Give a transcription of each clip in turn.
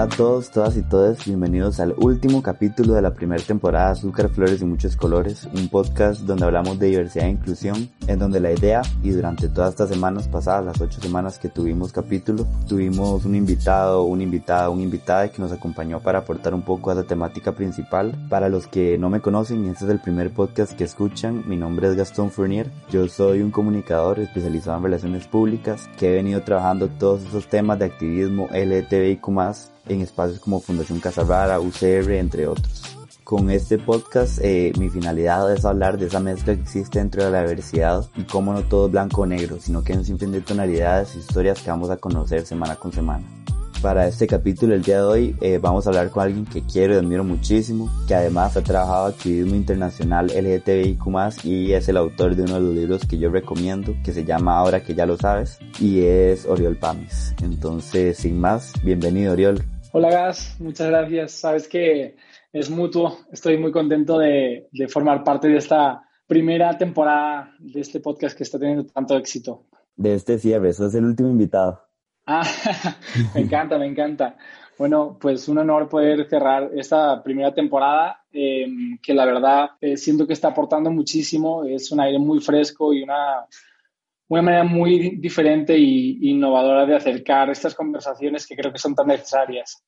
Hola a todos, todas y todas, bienvenidos al último capítulo de la primera temporada de Azúcar, Flores y Muchos Colores, un podcast donde hablamos de diversidad e inclusión, en donde la idea, y durante todas estas semanas pasadas, las ocho semanas que tuvimos capítulo, tuvimos un invitado, una invitada, un invitada que nos acompañó para aportar un poco a la temática principal. Para los que no me conocen, y este es el primer podcast que escuchan, mi nombre es Gastón Fournier, yo soy un comunicador especializado en relaciones públicas, que he venido trabajando todos esos temas de activismo LGTBIQ+, en espacios como Fundación Casa Rara, UCR, entre otros. Con este podcast eh, mi finalidad es hablar de esa mezcla que existe dentro de la diversidad y cómo no todo es blanco o negro, sino que hay un sinfín de tonalidades y historias que vamos a conocer semana con semana. Para este capítulo el día de hoy eh, vamos a hablar con alguien que quiero y admiro muchísimo, que además ha trabajado activismo internacional LGTBIQ+, y es el autor de uno de los libros que yo recomiendo, que se llama Ahora que ya lo sabes, y es Oriol Pamis. Entonces, sin más, bienvenido Oriol. Hola Gas, muchas gracias. Sabes que es mutuo, estoy muy contento de, de formar parte de esta primera temporada de este podcast que está teniendo tanto éxito. De este cierre, sos el último invitado. Ah, me encanta, me encanta. Bueno, pues un honor poder cerrar esta primera temporada, eh, que la verdad eh, siento que está aportando muchísimo. Es un aire muy fresco y una, una manera muy diferente e innovadora de acercar estas conversaciones que creo que son tan necesarias.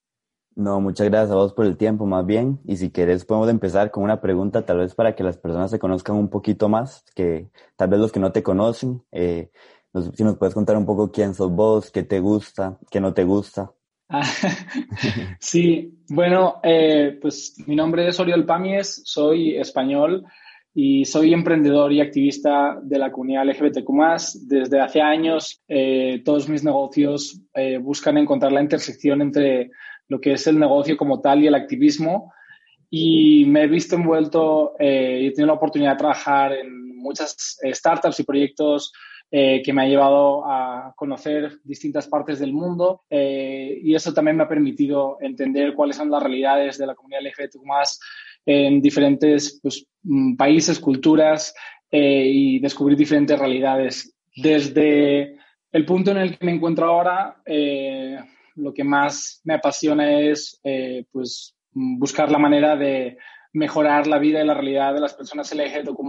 No, muchas gracias a vos por el tiempo, más bien. Y si quieres, podemos empezar con una pregunta, tal vez para que las personas se conozcan un poquito más, que tal vez los que no te conocen. Eh, si nos puedes contar un poco quién sos vos, qué te gusta, qué no te gusta. sí, bueno, eh, pues mi nombre es Oriol Pamies, soy español y soy emprendedor y activista de la comunidad LGBTQ+. Desde hace años eh, todos mis negocios eh, buscan encontrar la intersección entre lo que es el negocio como tal y el activismo y me he visto envuelto y he tenido la oportunidad de trabajar en muchas startups y proyectos eh, que me ha llevado a conocer distintas partes del mundo eh, y eso también me ha permitido entender cuáles son las realidades de la comunidad LGBTQ en diferentes pues, mm, países, culturas eh, y descubrir diferentes realidades. Desde el punto en el que me encuentro ahora, lo que más me apasiona es pues, buscar la manera de mejorar la vida y la realidad de las personas LGBTQ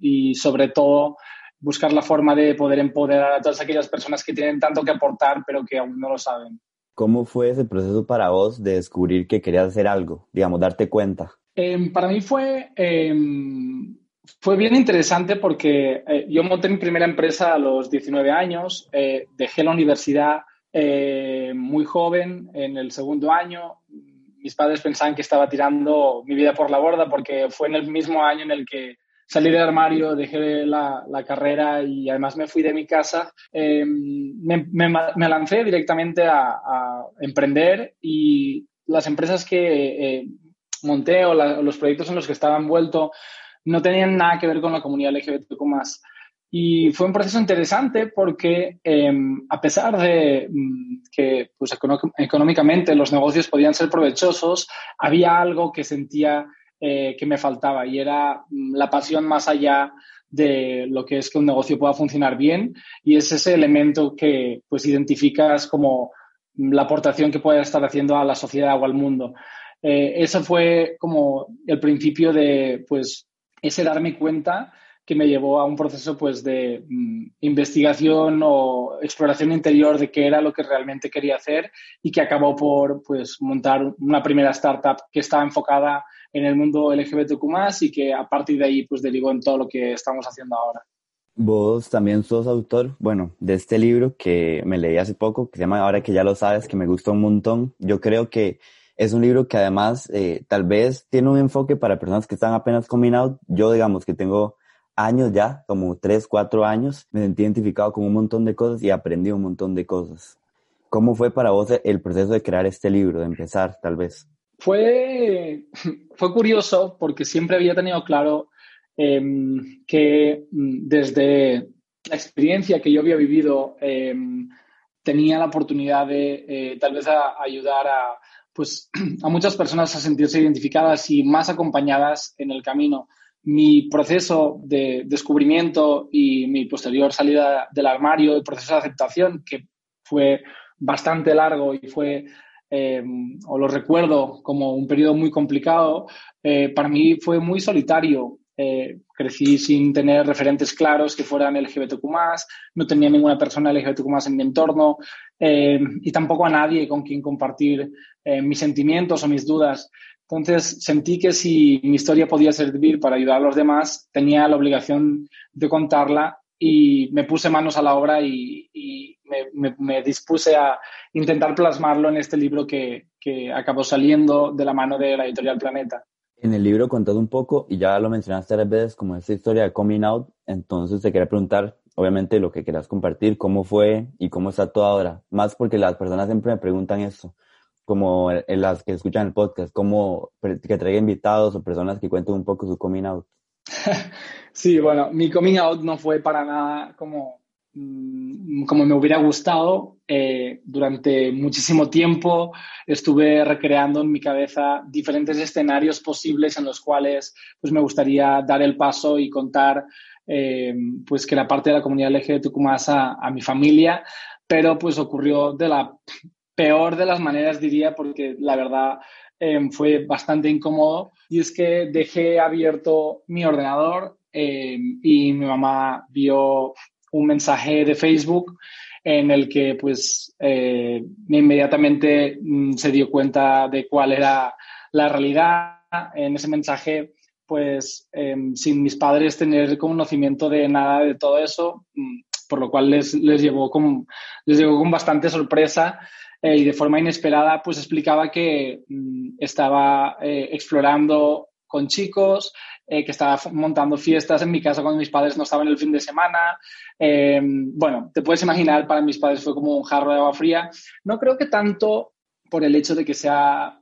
y sobre todo buscar la forma de poder empoderar a todas aquellas personas que tienen tanto que aportar, pero que aún no lo saben. ¿Cómo fue ese proceso para vos de descubrir que querías hacer algo, digamos, darte cuenta? Em, para mí fue, em, fue bien interesante porque eh, yo monté mi primera empresa a los 19 años, eh, dejé la universidad eh, muy joven, en el segundo año. Mis padres pensaban que estaba tirando mi vida por la borda porque fue en el mismo año en el que salí del armario, dejé la, la, carrera y además me fui de mi casa, eh, me, me, lancé directamente a, a, emprender y las empresas que eh, monté o, los proyectos en los que estaba envuelto no tenían nada que ver con la comunidad LGBTQ+. Y fue un proceso interesante porque eh, a pesar de mm, que pues, económicamente los negocios podían ser provechosos, había algo que sentía eh, que me faltaba y era mm, la pasión más allá de lo que es que un negocio pueda funcionar bien y es ese elemento que pues identificas como la aportación que puede estar haciendo a la sociedad o al mundo. Eh, eso fue como el principio de pues ese darme cuenta que me llevó a un proceso pues de mm, investigación o exploración interior de qué era lo que realmente quería hacer y que acabó por pues montar una primera startup que estaba enfocada en el mundo LGBTQ+, y que a partir de ahí pues derivó en todo lo que estamos haciendo ahora. Vos también sos autor, bueno, de este libro que me leí hace poco, que se llama Ahora que ya lo sabes, que me gustó un montón. Yo creo que es un libro que además eh, tal vez tiene un enfoque para personas que están apenas combinados. Yo digamos que tengo años ya, como tres, cuatro años, me sentí identificado con un montón de cosas y aprendí un montón de cosas. ¿Cómo fue para vos el proceso de crear este libro, de empezar tal vez? Fue, fue curioso porque siempre había tenido claro em, que mm, desde la experiencia que yo había vivido em, tenía la oportunidad de eh, tal vez ayudar a, pues, a muchas personas a sentirse identificadas y más acompañadas en el camino. Mi proceso de descubrimiento y mi posterior salida del armario, el proceso de aceptación, que fue bastante largo y fue eh, o lo recuerdo como un periodo muy complicado, eh, para mí fue muy solitario. Eh, crecí sin tener referentes claros que fueran LGBTQ+, no tenía ninguna persona LGBTQ+, en mi entorno y tampoco a nadie con quien compartir mis sentimientos o mis dudas. Entonces sentí que si mi historia podía servir para ayudar a los demás, tenía la obligación de contarla y me puse manos a la obra y, me, dispuse a intentar plasmarlo en este libro que, acabó saliendo de la mano de la editorial Planeta. En el libro contás un poco, y ya lo mencionaste varias veces, como esta historia de coming out, entonces te quería preguntar, obviamente, lo que quieras compartir, cómo fue y cómo está todo ahora. Más porque las personas siempre me preguntan eso, como en las que escuchan el podcast, cómo que traiga invitados o personas que cuenten un poco su coming out. sí, bueno, mi coming out no fue para nada como, como me hubiera gustado. Eh, durante muchísimo tiempo estuve recreando en mi cabeza diferentes escenarios posibles en los cuales pues, me gustaría dar el paso y contar eh, pues que la parte de la comunidad LGBTQ más a, a mi familia, pero pues ocurrió de la peor de las maneras, diría, porque la verdad Em, fue bastante incómodo y es que dejé abierto mi ordenador em, y mi mamá vio un mensaje de Facebook en el que pues eh, inmediatamente mm, se dio cuenta de cuál era la realidad. En ese mensaje pues em, sin mis padres tener conocimiento de nada de todo eso, mm, por lo cual les, les, llevó, con, les llevó con bastante sorpresa eh, y de forma inesperada pues explicaba que mm, estaba eh, explorando con chicos, eh, que estaba montando fiestas en mi casa cuando mis padres no estaban el fin de semana. bueno, te puedes imaginar, para mis padres fue como un jarro de agua fría. No creo que tanto por el hecho de que sea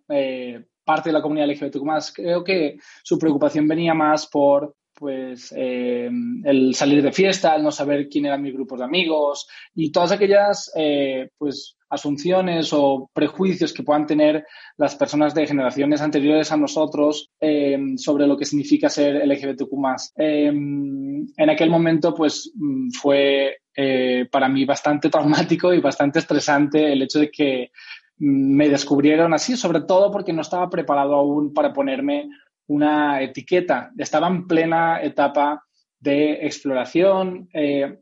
parte de la comunidad LGBTQ+, creo que su preocupación venía más por pues eh, el salir de fiesta, el no saber quién eran mis grupos de amigos y todas aquellas eh, pues asunciones o prejuicios que puedan tener las personas de generaciones anteriores a nosotros eh, sobre lo que significa ser LGBTQ+. en aquel momento pues mm, fue para mí bastante traumático y bastante estresante el hecho de que mm, me descubrieron así, sobre todo porque no estaba preparado aún para ponerme una etiqueta. Estaba en plena etapa de exploración. Eh,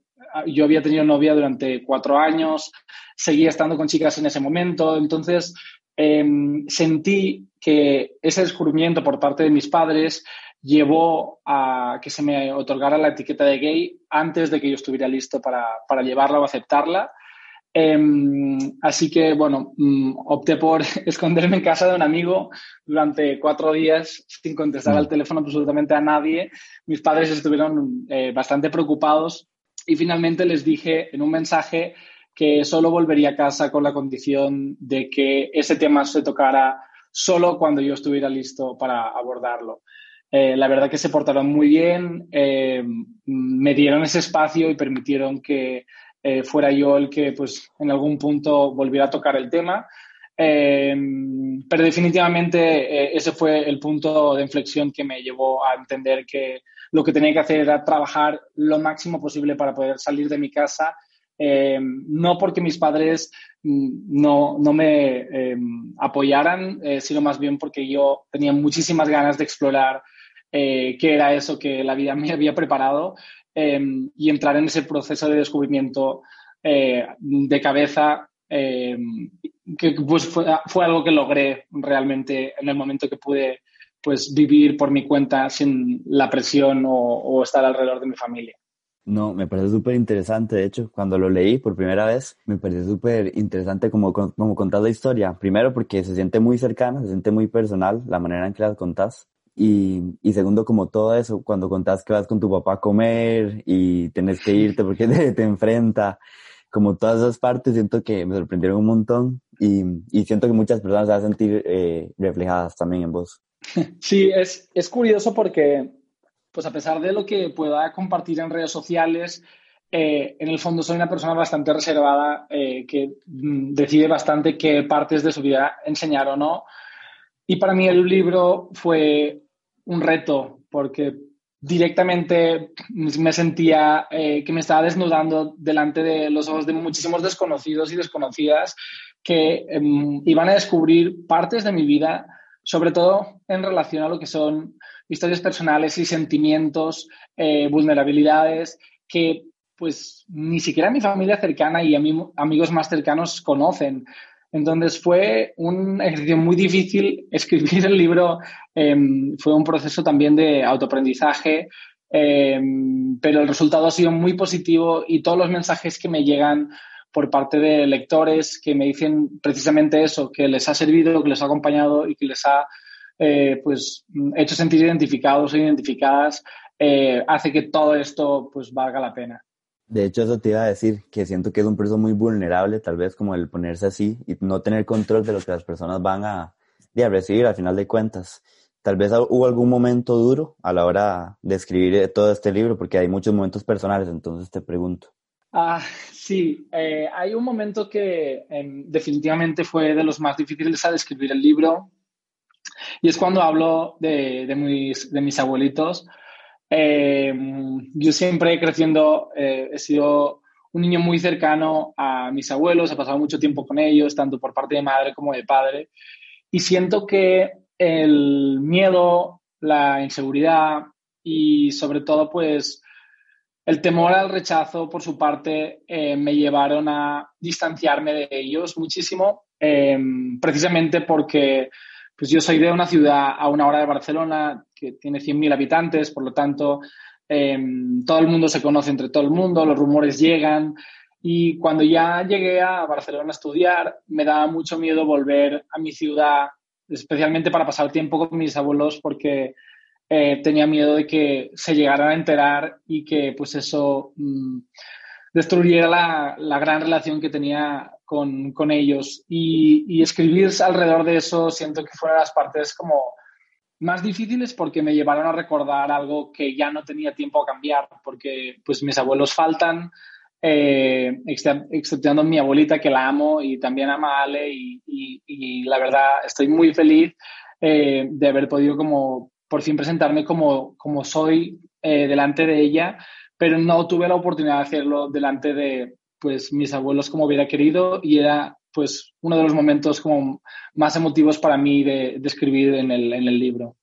yo había tenido novia durante cuatro años, seguía estando con chicas en ese momento, entonces em, sentí que ese descubrimiento por parte de mis padres llevó a que se me otorgara la etiqueta de gay antes de que yo estuviera listo para, para llevarla o aceptarla. Em, así que, bueno, mm, opté por esconderme en casa de un amigo durante cuatro días sin contestar al mm. teléfono absolutamente a nadie. Mis padres estuvieron eh, bastante preocupados y finalmente les dije en un mensaje que solo volvería a casa con la condición de que ese tema se tocara solo cuando yo estuviera listo para abordarlo. Eh, la verdad que se portaron muy bien, eh, me dieron ese espacio y permitieron que eh, fuera yo el que pues en algún punto volviera a tocar el tema. Pero definitivamente ese fue el punto de inflexión que me llevó a entender que lo que tenía que hacer era trabajar lo máximo posible para poder salir de mi casa, no porque mis padres mm, no, no me apoyaran, sino más bien porque yo tenía muchísimas ganas de explorar qué era eso que la vida me había preparado y entrar en ese proceso de descubrimiento eh, de cabeza, que pues fue, algo que logré realmente en el momento que pude pues vivir por mi cuenta sin la presión o, estar alrededor de mi familia. No, me parece súper interesante. De hecho, cuando lo leí por primera vez, me pareció súper interesante como, como contar la historia. Primero, porque se siente muy cercana, se siente muy personal la manera en que la contás. Y, y, segundo, como todo eso, cuando contás que vas con tu papá a comer y tienes que irte porque te, te enfrenta, como todas esas partes, siento que me sorprendieron un montón y, y siento que muchas personas se van a sentir eh, reflejadas también en vos. Sí, es, es curioso porque, pues a pesar de lo que pueda compartir en redes sociales, eh, en el fondo soy una persona bastante reservada eh, que mm, decide bastante qué partes de su vida enseñar o no. Y para mí el libro fue un reto porque directamente me sentía eh, que me estaba desnudando delante de los ojos de muchísimos desconocidos y desconocidas que em, iban a descubrir partes de mi vida, sobre todo en relación a lo que son historias personales y sentimientos, eh, vulnerabilidades que pues ni siquiera mi familia cercana y amigos más cercanos conocen. Entonces fue un ejercicio muy difícil escribir el libro, em, fue un proceso también de autoaprendizaje, em, pero el resultado ha sido muy positivo y todos los mensajes que me llegan por parte de lectores que me dicen precisamente eso, que les ha servido, que les ha acompañado y que les ha eh, pues, hecho sentir identificados o identificadas, eh, hace que todo esto pues valga la pena. De hecho, eso te iba a decir, que siento que es un proceso muy vulnerable, tal vez como el ponerse así y no tener control de lo que las personas van a, recibir al final de cuentas. Tal vez hubo algún momento duro a la hora de escribir todo este libro, porque hay muchos momentos personales, entonces te pregunto. Ah, sí, eh, hay un momento que em, definitivamente fue de los más difíciles a escribir el libro, y es cuando hablo de, mis, abuelitos, eh, yo siempre creciendo eh, he sido un niño muy cercano a mis abuelos, he pasado mucho tiempo con ellos, tanto por parte de madre como de padre, y siento que el miedo, la inseguridad y sobre todo pues el temor al rechazo por su parte eh, me llevaron a distanciarme de ellos muchísimo, precisamente porque pues yo soy de una ciudad a una hora de Barcelona que tiene 100.000 habitantes, por lo tanto, em, todo el mundo se conoce entre todo el mundo, los rumores llegan. Y cuando ya llegué a Barcelona a estudiar, me daba mucho miedo volver a mi ciudad, especialmente para pasar tiempo con mis abuelos, porque eh, tenía miedo de que se llegaran a enterar y que pues eso mm, destruyera la, la, gran relación que tenía con, con ellos. Y, y, escribir alrededor de eso siento que fueron las partes como más difíciles porque me llevaron a recordar algo que ya no tenía tiempo a cambiar, porque pues mis abuelos faltan, eh, exceptuando mi abuelita que la amo y también ama a Ale y, y, la verdad estoy muy feliz eh, de haber podido como por fin presentarme como, como soy eh, delante de ella, pero no tuve la oportunidad de hacerlo delante de pues mis abuelos como hubiera querido y era pues uno de los momentos como más emotivos para mí de, escribir en el, en el libro.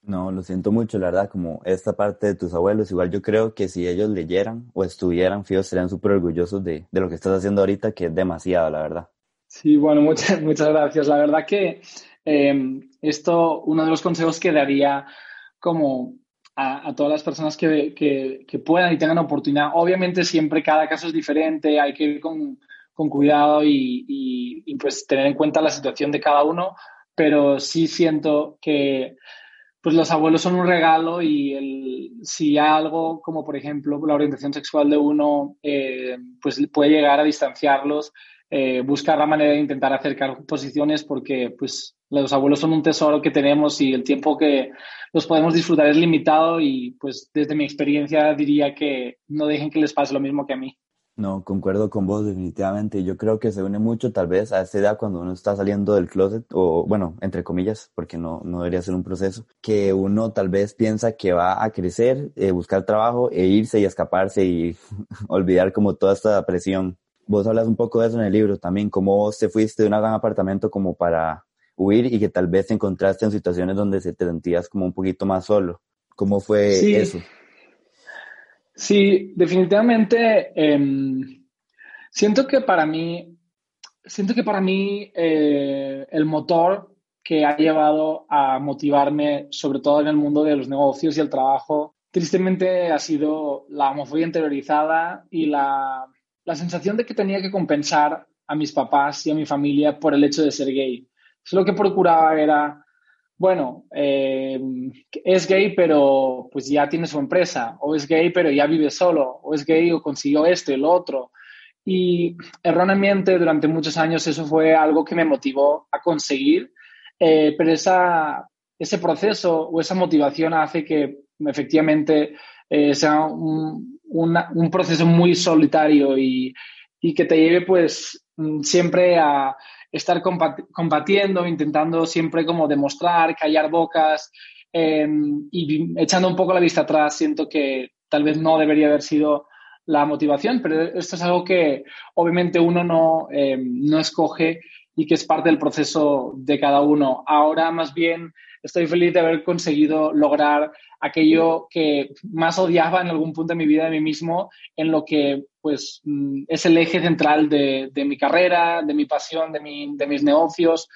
No, lo siento mucho, la verdad, como esta parte de tus abuelos, igual yo creo que si ellos leyeran o estuvieran, fíos, serían súper orgullosos de, de, lo que estás haciendo ahorita, que es demasiado, la verdad. Sí, bueno, muchas, muchas gracias. La verdad que eh, esto, uno de los consejos que daría como a, todas las personas que, que, puedan y tengan oportunidad. Obviamente siempre cada caso es diferente, hay que ir con, con cuidado y, pues tener en cuenta la situación de cada uno, pero sí siento que pues los abuelos son un regalo y si algo como por ejemplo la orientación sexual de uno eh, pues puede llegar a distanciarlos, eh, buscar la manera de intentar acercar posiciones porque pues los abuelos son un tesoro que tenemos y el tiempo que los podemos disfrutar es limitado y pues desde mi experiencia diría que no dejen que les pase lo mismo que a mí. No, concuerdo con vos definitivamente. Yo creo que se une mucho tal vez a esta edad cuando uno está saliendo del closet, o bueno, entre comillas, porque no, no debería ser un proceso, que uno tal vez piensa que va a crecer, eh, buscar trabajo e irse y escaparse y olvidar como toda esta presión. Vos hablas un poco de eso en el libro también, cómo vos te fuiste de un gran apartamento como para huir y que tal vez te encontraste en situaciones donde te sentías como un poquito más solo. ¿Cómo fue eso? Sí, definitivamente. Em, siento que para mí, siento que para mí eh, el motor que ha llevado a motivarme, sobre todo en el mundo de los negocios y el trabajo, tristemente ha sido la homofobia interiorizada y la, la sensación de que tenía que compensar a mis papás y a mi familia por el hecho de ser gay lo que procuraba era, bueno, eh, es gay pero pues ya tiene su empresa, o es gay pero ya vive solo, o es gay o consiguió esto y lo otro. Y erróneamente durante muchos años eso fue algo que me motivó a conseguir, eh, pero esa, ese proceso o esa motivación hace que efectivamente eh, sea un, un, proceso muy solitario y, y que te lleve pues siempre a, estar combatiendo, intentando siempre como demostrar, callar bocas em, y echando un poco la vista atrás, siento que tal vez no debería haber sido la motivación, pero esto es algo que obviamente uno no, em, no escoge y que es parte del proceso de cada uno. Ahora más bien estoy feliz de haber conseguido lograr aquello que más odiaba en algún punto de mi vida de mí mismo, en lo que pues mm, es el eje central de, mi carrera, de mi pasión, de, de mis negocios.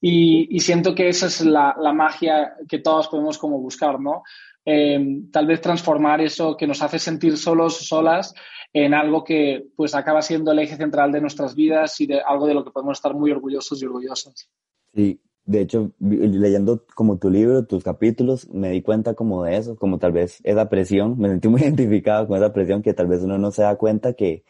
Y, siento que esa es la, la, magia que todos podemos como buscar, ¿no? Em, tal vez transformar eso que nos hace sentir solos solas en algo que pues acaba siendo el eje central de nuestras vidas y de algo de lo que podemos estar muy orgullosos y orgullosas. Sí, de hecho, leyendo como tu libro, tus capítulos, me di cuenta como de eso, como tal vez esa presión, me sentí muy identificado con esa presión que tal vez uno no se da cuenta que,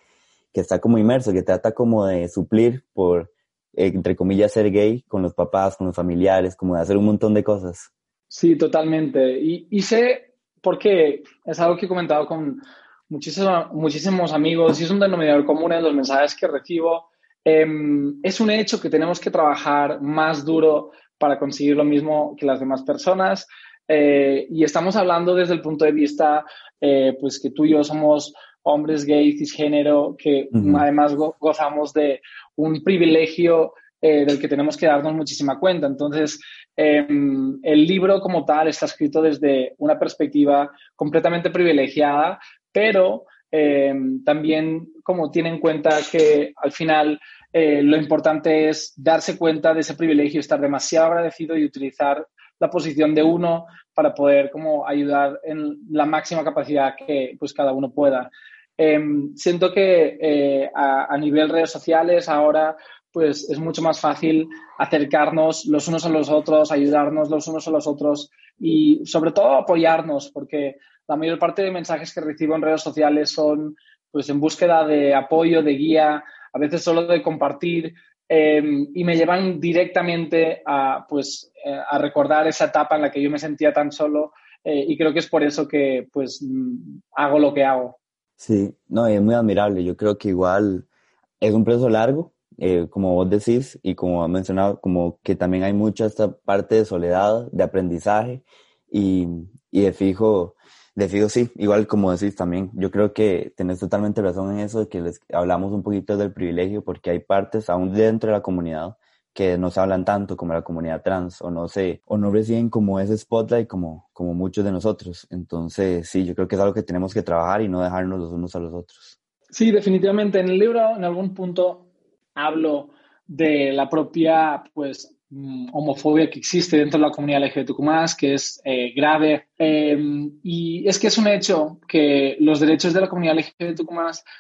que está como inmerso, que trata como de suplir por, entre comillas, ser gay con los papás, con los familiares, como de hacer un montón de cosas. Sí, totalmente. Y, y sé, porque es algo que he comentado con muchísimos, muchísimos amigos y es un denominador común en los mensajes que recibo. Em, es un hecho que tenemos que trabajar más duro para conseguir lo mismo que las demás personas. Eh, y estamos hablando desde el punto de vista, eh, pues que tú y yo somos hombres gay, cisgénero, que además gozamos de un privilegio eh, del que tenemos que darnos muchísima cuenta. Entonces, em, el libro como tal está escrito desde una perspectiva completamente privilegiada, pero em, también como tiene en cuenta que al final eh, lo importante es darse cuenta de ese privilegio, estar demasiado agradecido y utilizar la posición de uno para poder como ayudar en la máxima capacidad que pues cada uno pueda. Em, siento que eh, a, a, nivel redes sociales ahora pues es mucho más fácil acercarnos los unos a los otros, ayudarnos los unos a los otros y sobre todo apoyarnos, porque la mayor parte de mensajes que recibo en redes sociales son pues en búsqueda de apoyo, de guía, a veces solo de compartir em, y me llevan directamente a pues eh, a recordar esa etapa en la que yo me sentía tan solo eh, y creo que es por eso que pues mm, hago lo que hago. Sí, no, es muy admirable. Yo creo que igual es un proceso largo, eh, como vos decís, y como has mencionado, como que también hay mucha esta parte de soledad, de aprendizaje, y, y de fijo, de fijo sí, igual como decís también, yo creo que tenés totalmente razón en eso de que les hablamos un poquito del privilegio, porque hay partes aún dentro de la comunidad que no se hablan tanto como la comunidad trans o no sé, o no reciben como ese spotlight como, como muchos de nosotros. Entonces, sí, yo creo que es algo que tenemos que trabajar y no dejarnos los unos a los otros. Sí, definitivamente. En el libro, en algún punto, hablo de la propia pues, homofobia que existe dentro de la comunidad LGBTQ+, que es eh, grave. Em, y es que es un hecho que los derechos de la comunidad LGBTQ+,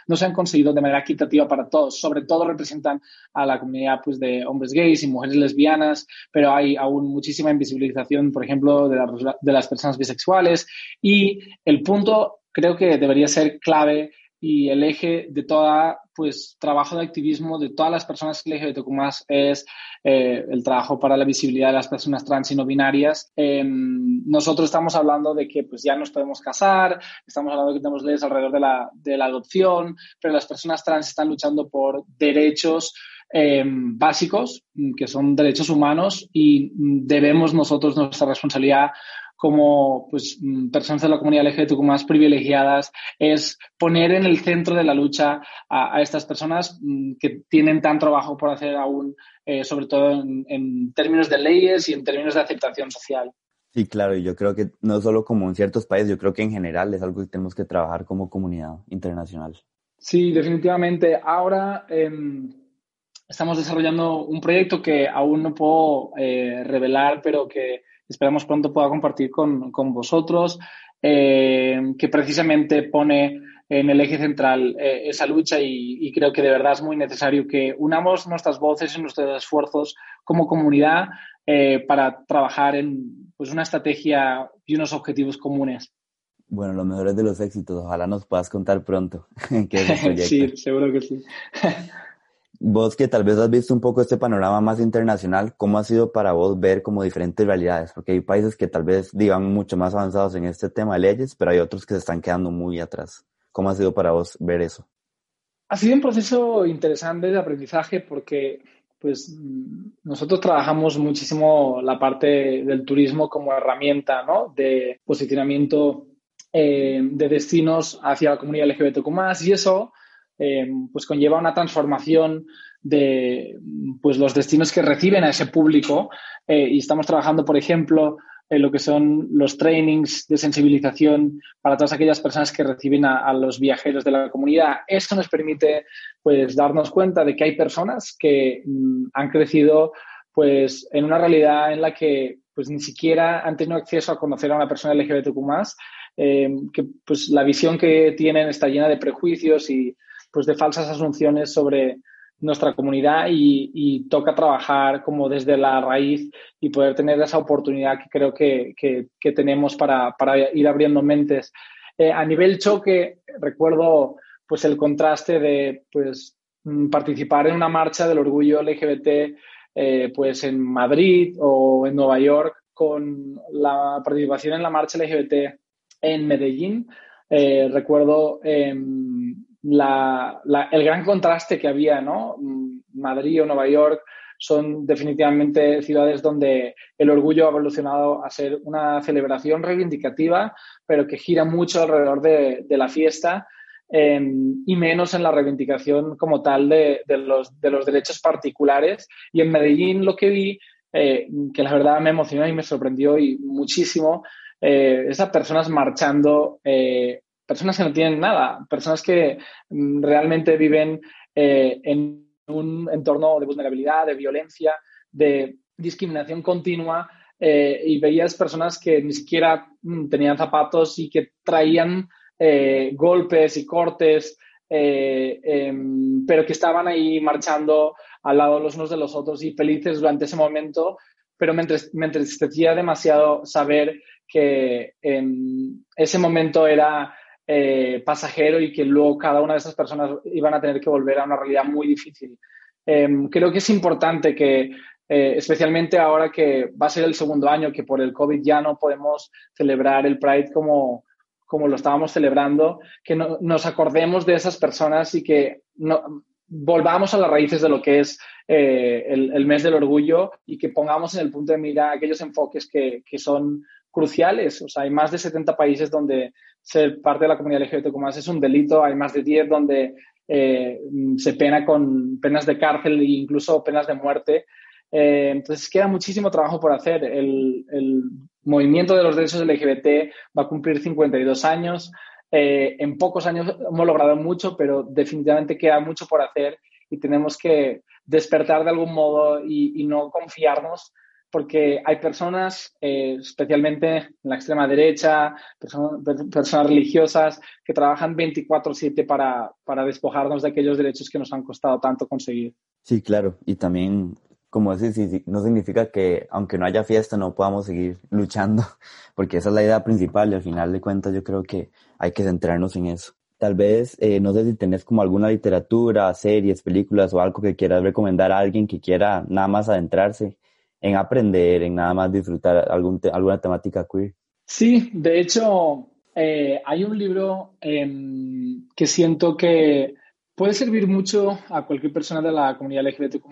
no se han conseguido de manera equitativa para todos. Sobre todo representan a la comunidad pues, de hombres gays y mujeres lesbianas, pero hay aún muchísima invisibilización, por ejemplo, de las personas bisexuales. Y el punto creo que debería ser clave y el eje de toda pues trabajo de activismo de todas las personas LGBTQ más es eh, el trabajo para la visibilidad de las personas trans y no binarias. Em, nosotros estamos hablando de que pues ya nos podemos casar, estamos hablando de que tenemos leyes alrededor de la, de la adopción, pero las personas trans están luchando por derechos em, básicos, que son derechos humanos, y debemos nosotros nuestra responsabilidad como pues, mm, personas de la comunidad LGBTQ más privilegiadas es poner en el centro de la lucha a, estas personas mm, que tienen tan trabajo por hacer aún, eh, sobre todo en, términos de leyes y en términos de aceptación social. Sí, claro, y yo creo que no solo como en ciertos países, yo creo que en general es algo que tenemos que trabajar como comunidad internacional. Sí, definitivamente. Ahora em, estamos desarrollando un proyecto que aún no puedo eh, revelar, pero que esperamos pronto pueda compartir con, con vosotros, eh, que precisamente pone en el eje central eh, esa lucha y, creo que de verdad es muy necesario que unamos nuestras voces y nuestros esfuerzos como comunidad eh, para trabajar en pues, una estrategia y unos objetivos comunes. Bueno, lo mejor es de los éxitos. Ojalá nos puedas contar pronto qué es sí, seguro que sí. Vos que tal vez has visto un poco este panorama más internacional, ¿cómo ha sido para vos ver como diferentes realidades? Porque hay países que tal vez digan mucho más avanzados en este tema de leyes, pero hay otros que se están quedando muy atrás. ¿Cómo ha sido para vos ver eso? Ha sido un proceso interesante de aprendizaje porque pues nosotros trabajamos muchísimo la parte del turismo como herramienta ¿no? de posicionamiento eh, de destinos hacia la comunidad LGBTQ+, y eso eh, pues conlleva una transformación de pues, los destinos que reciben a ese público eh, y estamos trabajando, por ejemplo, en lo que son los trainings de sensibilización para todas aquellas personas que reciben a, los viajeros de la comunidad. Esto nos permite pues, darnos cuenta de que hay personas que mm, han crecido pues, en una realidad en la que pues, ni siquiera han tenido acceso a conocer a una persona LGBTQ+, eh, que pues, la visión que tienen está llena de prejuicios y pues, de falsas asunciones sobre nuestra comunidad y, toca trabajar como desde la raíz y poder tener esa oportunidad que creo que, tenemos para, ir abriendo mentes. Eh, a nivel choque, recuerdo pues el contraste de pues mm, participar en una marcha del orgullo LGBT eh, pues en Madrid o en Nueva York con la participación en la marcha LGBT en Medellín. Eh, recuerdo em, el gran contraste que había, ¿no? Madrid o Nueva York son definitivamente ciudades donde el orgullo ha evolucionado a ser una celebración reivindicativa, pero que gira mucho alrededor de, la fiesta em, y menos en la reivindicación como tal de, los, derechos particulares. Y en Medellín lo que vi, eh, que la verdad me emocionó y me sorprendió y muchísimo, eh, esas personas marchando eh, personas que no tienen nada, personas que mm, realmente viven eh, en un entorno de vulnerabilidad, de violencia, de discriminación continua eh, y veías personas que ni siquiera mm, tenían zapatos y que traían eh, golpes y cortes, em, pero que estaban ahí marchando al lado los unos de los otros y felices durante ese momento, pero me, entristecía demasiado saber que em, ese momento era eh, pasajero y que luego cada una de esas personas iban a tener que volver a una realidad muy difícil. Em, creo que es importante que, eh, especialmente ahora que va a ser el segundo año, que por el COVID ya no podemos celebrar el Pride como, como lo estábamos celebrando, que nos acordemos de esas personas y que volvamos a las raíces de lo que es eh, el, el, mes del orgullo y que pongamos en el punto de mira aquellos enfoques que, que son cruciales. O sea, hay más de 70 países donde ser parte de la comunidad LGBTQ es un delito, hay más de 10 donde eh, se pena con penas de cárcel e incluso penas de muerte. Eh, entonces queda muchísimo trabajo por hacer. El, movimiento de los derechos LGBT va a cumplir 52 años. Eh, en pocos años hemos logrado mucho, pero definitivamente queda mucho por hacer y tenemos que despertar de algún modo y, y no confiarnos porque hay personas, eh, especialmente en la extrema derecha, personas, religiosas, que trabajan 24/7 para, para despojarnos de aquellos derechos que nos han costado tanto conseguir. Sí, claro, y también, como decís, no significa que aunque no haya fiesta no podamos seguir luchando, porque esa es la idea principal y al final de cuentas yo creo que hay que centrarnos en eso. Tal vez, eh, no sé si tenés como alguna literatura, series, películas o algo que quieras recomendar a alguien que quiera nada más adentrarse en aprender, en nada más disfrutar algún alguna temática queer. Sí, de hecho, eh, hay un libro em, que siento que puede servir mucho a cualquier persona de la comunidad LGBTQ+,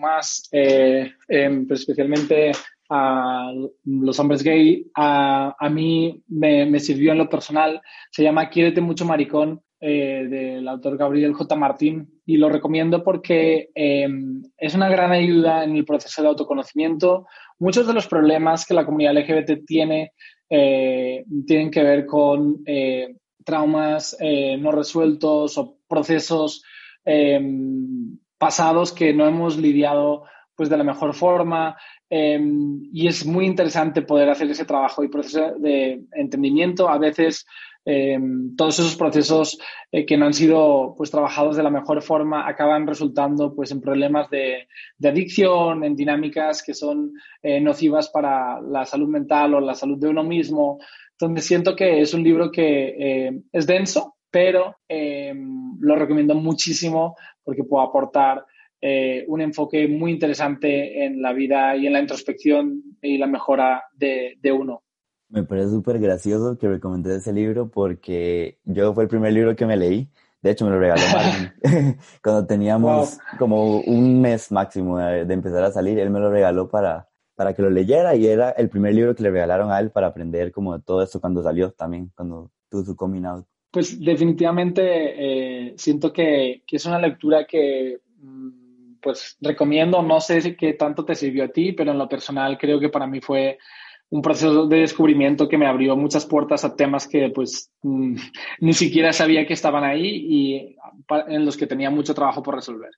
eh, em, pero especialmente a los hombres gay. A, a mí me, me, sirvió en lo personal. Se llama Quiérete mucho maricón eh, del autor Gabriel J. Martín y lo recomiendo porque em, es una gran ayuda en el proceso de autoconocimiento. Muchos de los problemas que la comunidad LGBT tiene eh, tienen que ver con eh, traumas no resueltos o procesos em, pasados que no hemos lidiado pues de la mejor forma em, y es muy interesante poder hacer ese trabajo y proceso de entendimiento. A veces eh, todos esos procesos eh, que no han sido pues, trabajados de la mejor forma acaban resultando pues, en problemas de, adicción, en dinámicas que son eh, nocivas para la salud mental o la salud de uno mismo. Donde siento que es un libro que es denso, pero lo recomiendo muchísimo porque puede aportar un enfoque muy interesante en la vida y en la introspección y la mejora de uno. Me parece súper gracioso que recomendé ese libro porque yo fue el primer libro que me leí. De hecho, me lo regaló Marvin. Cuando teníamos como un mes máximo de, empezar a salir, él me lo regaló para, para que lo leyera y era el primer libro que le regalaron a él para aprender como todo esto cuando salió también, cuando tuvo su coming out. Pues definitivamente eh, siento que, que, es una lectura que mm, pues recomiendo, no sé qué tanto te sirvió a ti, pero en lo personal creo que para mí fue un proceso de descubrimiento que me abrió muchas puertas a temas que pues mm, ni siquiera sabía que estaban ahí y en los que tenía mucho trabajo por resolver.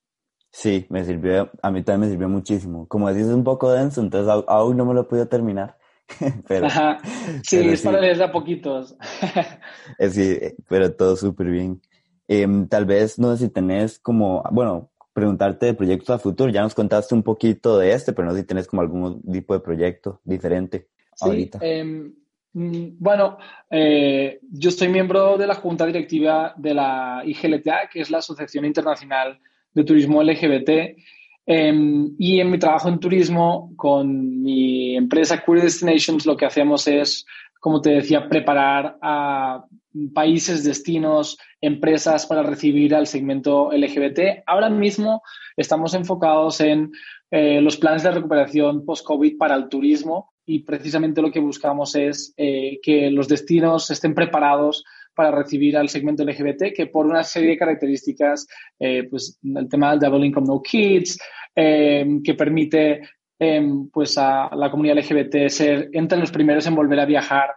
Sí, me sirvió, a mí también me sirvió muchísimo. Como decís, es un poco denso, entonces aún no me lo he podido terminar. pero, Sí, es para leer a poquitos. Eh, sí, pero todo súper bien. Em, tal vez, no sé si tenés como, bueno, preguntarte de proyectos a futuro. Ya nos contaste un poquito de este, pero no sé si tenés como algún tipo de proyecto diferente ahorita. Em, mm, bueno, eh, yo soy miembro de la junta directiva de la IGLTA, que es la Asociación Internacional de Turismo LGBT. Em, y en mi trabajo en turismo con mi empresa Queer Destinations lo que hacemos es, como te decía, preparar a países, destinos, empresas para recibir al segmento LGBT. Ahora mismo estamos enfocados en eh, los planes de recuperación post-COVID para el turismo y precisamente lo que buscamos es eh, que los destinos estén preparados para recibir al segmento LGBT, que por una serie de características, eh, pues el tema del Double Income No Kids, que permite pues a la comunidad LGBT ser entre los primeros en volver a viajar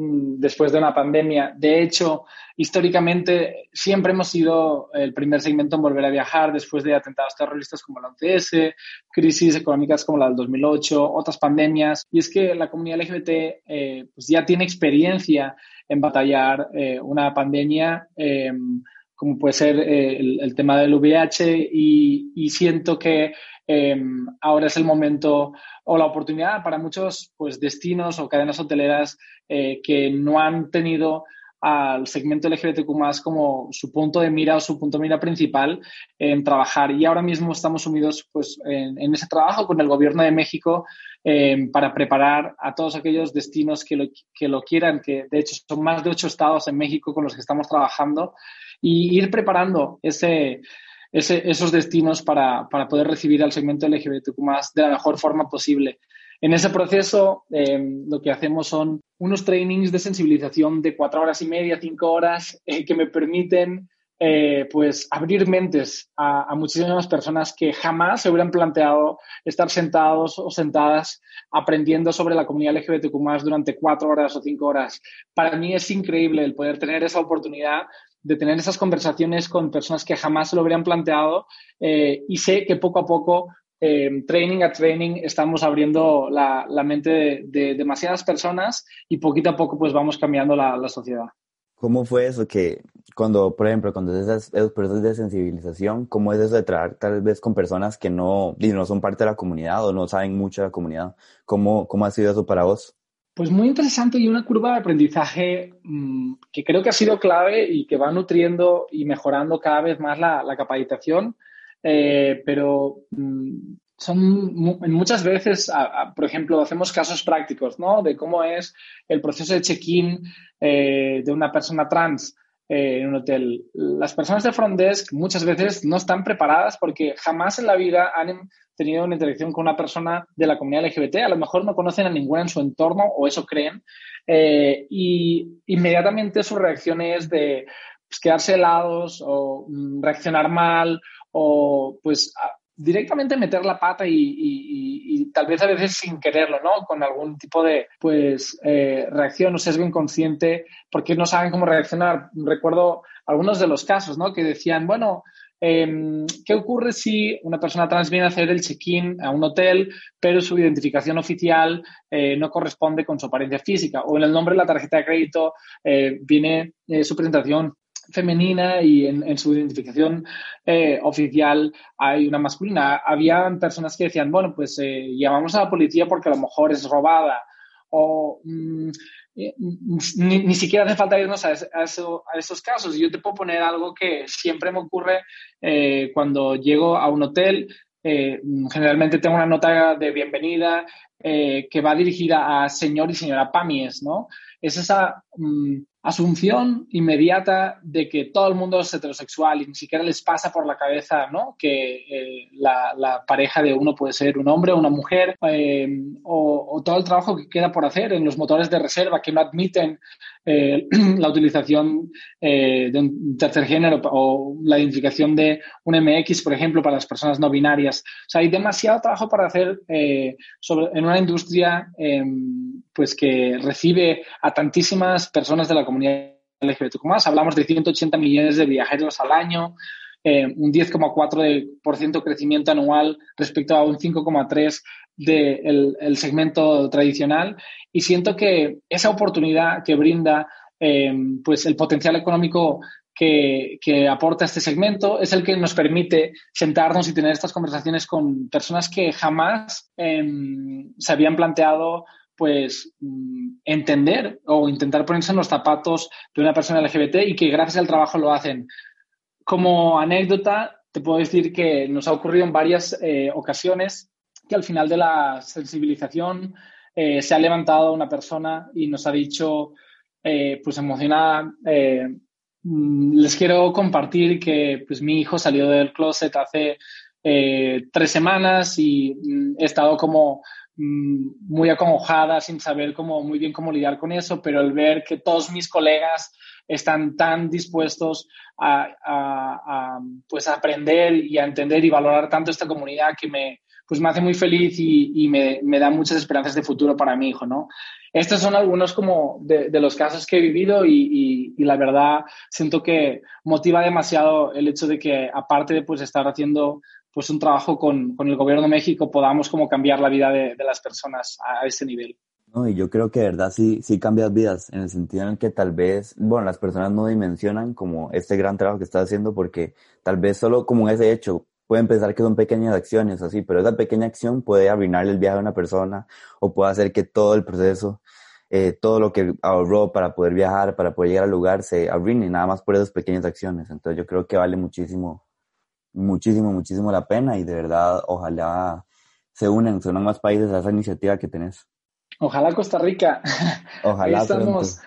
después de una pandemia. De hecho, históricamente siempre hemos sido el primer segmento en volver a viajar después de atentados terroristas como la 11 crisis económicas como la del 2008, otras pandemias. Y es que la comunidad LGBT eh, pues ya tiene experiencia en batallar eh, una pandemia. Eh, como puede ser el, tema del VIH y siento que Em, ahora es el momento o la oportunidad para muchos pues, destinos o cadenas hoteleras eh, que no han tenido al segmento LGBTQ más como su punto de mira o su punto de mira principal en trabajar. Y ahora mismo estamos sumidos pues, en, ese trabajo con el Gobierno de México em, para preparar a todos aquellos destinos que lo, que lo quieran, que de hecho son más de ocho estados en México con los que estamos trabajando, y ir preparando ese, esos destinos para, poder recibir al segmento LGBTQ de la mejor forma posible. En ese proceso, em, lo que hacemos son unos trainings de sensibilización de cuatro horas y media, cinco horas, eh, que me permiten eh, pues abrir mentes a, muchísimas personas que jamás se hubieran planteado estar sentados o sentadas aprendiendo sobre la comunidad LGBTQ durante cuatro horas o cinco horas. Para mí es increíble el poder tener esa oportunidad de tener esas conversaciones con personas que jamás se lo habrían planteado eh, y sé que poco a poco, eh, training a training, estamos abriendo la, mente de, demasiadas personas y poquito a poco pues vamos cambiando la, sociedad. ¿Cómo fue eso que cuando, por ejemplo, cuando esas, esos procesos de sensibilización, cómo es eso de trabajar tal vez con personas que no, no son parte de la comunidad o no saben mucho de la comunidad? ¿Cómo, cómo ha sido eso para vos? Pues muy interesante y una curva de aprendizaje mm, que creo que ha sido clave y que va nutriendo y mejorando cada vez más la, capacitación, eh, pero mm, son muchas veces, por ejemplo, hacemos casos prácticos, ¿no? De cómo es el proceso de check-in eh, de una persona trans eh, en un hotel. Las personas de front desk muchas veces no están preparadas porque jamás en la vida han tenido una interacción con una persona de la comunidad LGBT, a lo mejor no conocen a ninguna en su entorno o eso creen, eh, y inmediatamente su reacción es de pues, quedarse helados o mm, reaccionar mal o pues directamente meter la pata y, tal vez a veces sin quererlo, ¿no? Con algún tipo de, pues, eh, reacción o sesgo inconsciente porque no saben cómo reaccionar. Recuerdo algunos de los casos, ¿no? Que decían, bueno, Em, ¿Qué ocurre si una persona trans viene a hacer el check-in a un hotel, pero su identificación oficial eh, no corresponde con su apariencia física? O en el nombre de la tarjeta de crédito eh, viene eh, su presentación femenina y en, su identificación oficial hay una masculina. Habían personas que decían, bueno, pues llamamos a la policía porque a lo mejor es robada. O mm, ni, siquiera hace falta irnos a, esos casos. Yo te puedo poner algo que siempre me ocurre eh, cuando llego a un hotel. Eh, generalmente tengo una nota de bienvenida eh, que va dirigida a señor y señora Pamies, ¿no? Es esa mm, asunción inmediata de que todo el mundo es heterosexual y ni siquiera les pasa por la cabeza ¿no? que eh, la, pareja de uno puede ser un hombre o una mujer eh, o, todo el trabajo que queda por hacer en los motores de reserva que no admiten eh, la utilización de un tercer género o la identificación de un MX, por ejemplo, para las personas no binarias. O sea, hay demasiado trabajo para hacer sobre, en una industria pues que recibe a tantísimas personas de la comunidad LGBTQ+. Hablamos de 180 millones de viajeros al año, eh, un 10,4% crecimiento anual respecto a un 5,3% del el segmento tradicional. Y siento que esa oportunidad que brinda eh, pues el potencial económico que, que, aporta este segmento es el que nos permite sentarnos y tener estas conversaciones con personas que jamás em, se habían planteado pues mm, entender o intentar ponerse en los zapatos de una persona LGBT y que gracias al trabajo lo hacen. Como anécdota, te puedo decir que nos ha ocurrido en varias eh, ocasiones que al final de la sensibilización eh, se ha levantado una persona y nos ha dicho, eh, pues emocionada, mm, les quiero compartir que pues mi hijo salió del closet hace tres semanas y mm, he estado como muy acongojada, sin saber cómo, muy bien cómo lidiar con eso, pero el ver que todos mis colegas están tan dispuestos a, pues aprender y a entender y valorar tanto esta comunidad que me, pues me hace muy feliz y, me, da muchas esperanzas de futuro para mi hijo, ¿no? Estos son algunos como de, los casos que he vivido y, la verdad siento que motiva demasiado el hecho de que aparte de pues estar haciendo pues un trabajo con, con, el gobierno de México podamos como cambiar la vida de, de las personas a, ese nivel. No, y yo creo que de verdad sí, sí cambias vidas, en el sentido en que tal vez, bueno, las personas no dimensionan como este gran trabajo que estás haciendo porque tal vez solo como ese hecho pueden pensar que son pequeñas acciones así, pero esa pequeña acción puede arruinarle el viaje a una persona o puede hacer que todo el proceso, eh, todo lo que ahorró para poder viajar, para poder llegar al lugar, se arruine nada más por esas pequeñas acciones. Entonces yo creo que vale muchísimo muchísimo, muchísimo la pena y de verdad ojalá se unen, se unan más países a esa iniciativa que tenés. Ojalá Costa Rica. Ojalá. estamos.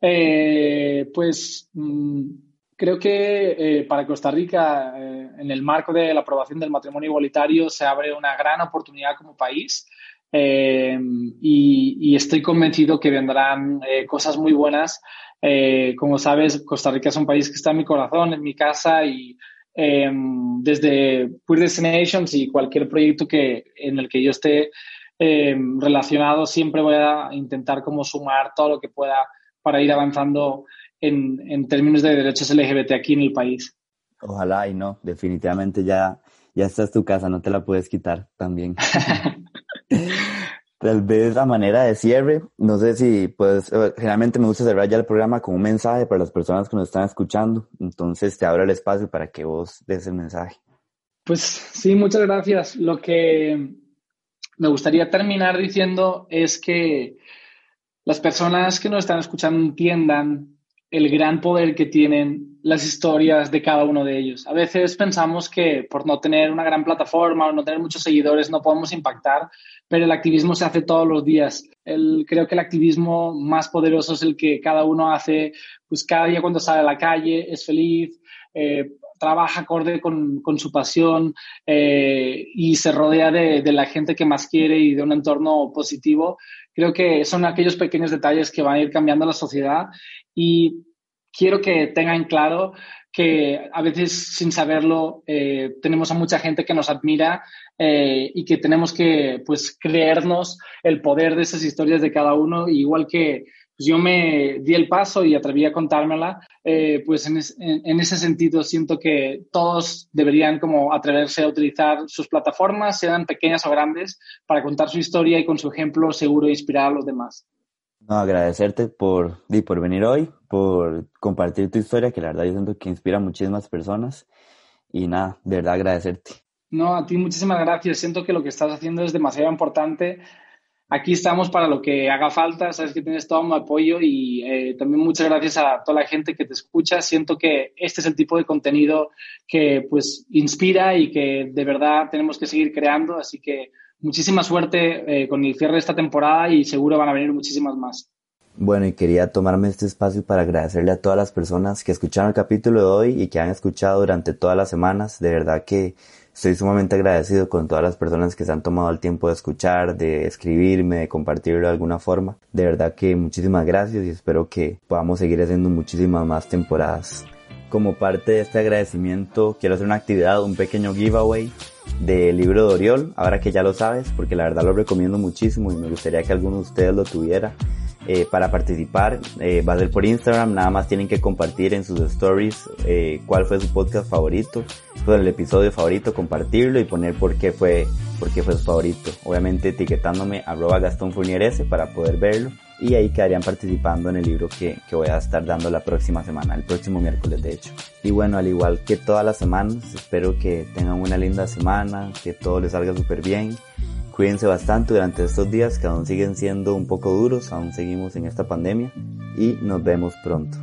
Eh, pues mm, creo que eh, para Costa Rica, eh, en el marco de la aprobación del matrimonio igualitario, se abre una gran oportunidad como país. Y, y, estoy convencido que vendrán cosas muy buenas. como sabes, Costa Rica es un país que está en mi corazón, en mi casa y Em, desde Queer Destinations y cualquier proyecto que, en el que yo esté em, relacionado, siempre voy a intentar como sumar todo lo que pueda para ir avanzando en, en términos de derechos LGBT aquí en el país. Ojalá y no, definitivamente ya, ya esta es tu casa, no te la puedes quitar también. Tal vez a manera de cierre, no sé si pues generalmente me gusta cerrar ya el programa con un mensaje para las personas que nos están escuchando, entonces te abro el espacio para que vos des el mensaje. Pues sí, muchas gracias. Lo que me gustaría terminar diciendo es que las personas que nos están escuchando entiendan el gran poder que tienen las historias de cada uno de ellos. A veces pensamos que por no tener una gran plataforma o no tener muchos seguidores no podemos impactar, pero el activismo se hace todos los días. El, creo que el activismo más poderoso es el que cada uno hace, pues cada día cuando sale a la calle, es feliz, eh, trabaja acorde con, con su pasión eh, y se rodea de, de, la gente que más quiere y de un entorno positivo. Creo que son aquellos pequeños detalles que van a ir cambiando la sociedad y quiero que tengan claro que a veces sin saberlo eh, tenemos a mucha gente que nos admira eh, y que tenemos que pues creernos el poder de esas historias de cada uno, igual que pues, yo me di el paso y atreví a contármela, eh, pues en, en, ese sentido siento que todos deberían como atreverse a utilizar sus plataformas, sean pequeñas o grandes, para contar su historia y con su ejemplo seguro inspirar a los demás. No, agradecerte por, por venir hoy, por compartir tu historia, que la verdad yo siento que inspira a muchísimas personas. Y nada, de verdad agradecerte. No, a ti muchísimas gracias. Siento que lo que estás haciendo es demasiado importante. Aquí estamos para lo que haga falta. Sabes que tienes todo mi apoyo y eh, también muchas gracias a toda la gente que te escucha. Siento que este es el tipo de contenido que pues inspira y que de verdad tenemos que seguir creando. Así que muchísima suerte eh, con el cierre de esta temporada y seguro van a venir muchísimas más. Bueno, y quería tomarme este espacio para agradecerle a todas las personas que escucharon el capítulo de hoy y que han escuchado durante todas las semanas. De verdad que estoy sumamente agradecido con todas las personas que se han tomado el tiempo de escuchar, de escribirme, de compartirlo de alguna forma. De verdad que muchísimas gracias y espero que podamos seguir haciendo muchísimas más temporadas. Como parte de este agradecimiento, quiero hacer una actividad, un pequeño giveaway del libro de Oriol, ahora que ya lo sabes, porque la verdad lo recomiendo muchísimo y me gustaría que alguno de ustedes lo tuviera. Eh, para participar eh, va a ser por Instagram, nada más tienen que compartir en sus stories eh, cuál fue su podcast favorito, fue el episodio favorito, compartirlo y poner por qué fue, por qué fue su favorito. Obviamente etiquetándome arroba Gastón Fournier S para poder verlo y ahí quedarían participando en el libro que, que voy a estar dando la próxima semana, el próximo miércoles de hecho. Y bueno, al igual que todas las semanas, espero que tengan una linda semana, que todo les salga súper bien Cuídense bastante durante estos días que aún siguen siendo un poco duros, aún seguimos en esta pandemia y nos vemos pronto.